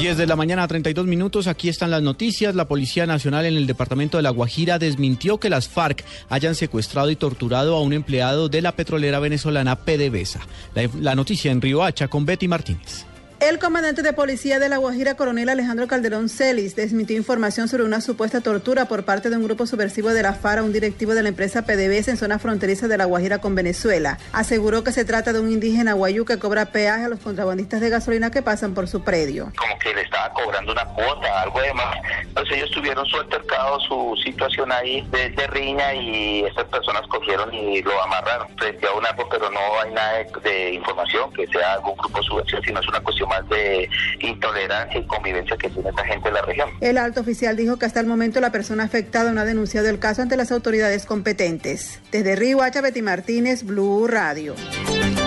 10 de la mañana, 32 minutos. Aquí están las noticias. La Policía Nacional en el departamento de La Guajira desmintió que las FARC hayan secuestrado y torturado a un empleado de la petrolera venezolana PDVSA. La, la noticia en Río Hacha con Betty Martínez. El comandante de policía de La Guajira, coronel Alejandro Calderón Celis, desmintió información sobre una supuesta tortura por parte de un grupo subversivo de la FARA, un directivo de la empresa PDVSA en zona fronteriza de La Guajira con Venezuela. Aseguró que se trata de un indígena guayú que cobra peaje a los contrabandistas de gasolina que pasan por su predio. Como que le estaba cobrando una cuota, algo de más. Entonces ellos tuvieron su altercado, su situación ahí de, de riña y estas personas cogieron y lo amarraron frente a un árbol, pero no hay nada de información que sea algún grupo subversivo, sino es una cuestión más de intolerancia y convivencia que tiene esta gente en la región. El alto oficial dijo que hasta el momento la persona afectada no ha denunciado el caso ante las autoridades competentes. Desde Río Hacha, Betty Martínez, Blue Radio.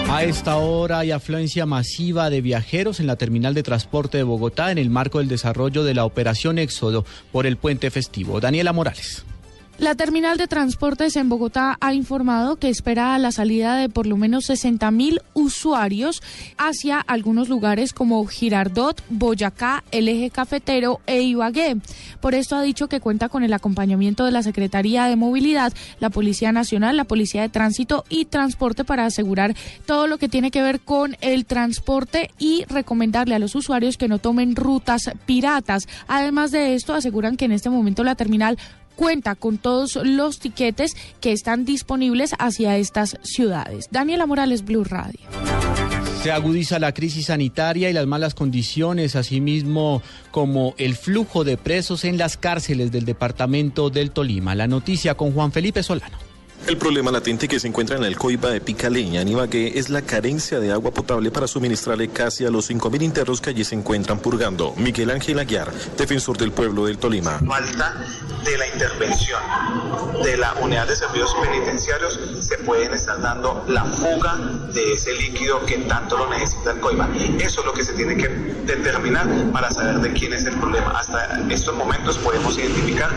A esta hora hay afluencia masiva de viajeros en la terminal de transporte de Bogotá en el marco del desarrollo de la operación Éxodo por el puente festivo. Daniela Morales. La terminal de transportes en Bogotá ha informado que espera la salida de por lo menos 60 mil usuarios hacia algunos lugares como Girardot, Boyacá, el eje cafetero e Ibagué. Por esto ha dicho que cuenta con el acompañamiento de la Secretaría de Movilidad, la Policía Nacional, la Policía de Tránsito y Transporte para asegurar todo lo que tiene que ver con el transporte y recomendarle a los usuarios que no tomen rutas piratas. Además de esto, aseguran que en este momento la terminal cuenta con todos los tiquetes que están disponibles hacia estas ciudades. Daniela Morales, Blue Radio. Se agudiza la crisis sanitaria y las malas condiciones, asimismo como el flujo de presos en las cárceles del departamento del Tolima. La noticia con Juan Felipe Solano. El problema latente que se encuentra en el Coiba de Picaleña, en es la carencia de agua potable para suministrarle casi a los 5.000 internos que allí se encuentran purgando. Miguel Ángel Aguiar, defensor del pueblo del Tolima. Falta de la intervención de la unidad de servicios penitenciarios se pueden estar dando la fuga de ese líquido que tanto lo necesita el Coiba. Eso es lo que se tiene que determinar para saber de quién es el problema. Hasta estos momentos podemos identificar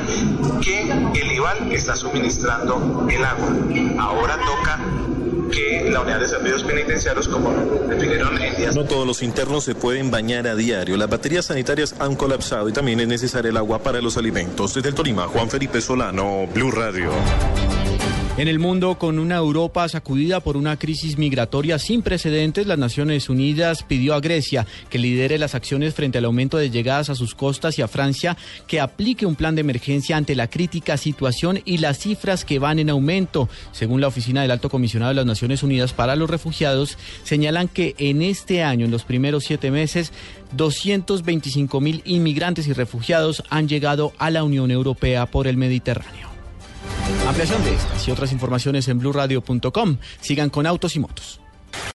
que el IVAL está suministrando el agua Ahora toca que la unidad de servicios penitenciarios, como definieron en. No todos los internos se pueden bañar a diario. Las baterías sanitarias han colapsado y también es necesario el agua para los alimentos. Desde el Tolima, Juan Felipe Solano, Blue Radio. En el mundo, con una Europa sacudida por una crisis migratoria sin precedentes, las Naciones Unidas pidió a Grecia que lidere las acciones frente al aumento de llegadas a sus costas y a Francia que aplique un plan de emergencia ante la crítica situación y las cifras que van en aumento. Según la Oficina del Alto Comisionado de las Naciones Unidas para los Refugiados, señalan que en este año, en los primeros siete meses, 225 mil inmigrantes y refugiados han llegado a la Unión Europea por el Mediterráneo. Ampliación de estas y otras informaciones en blurradio.com. Sigan con autos y motos.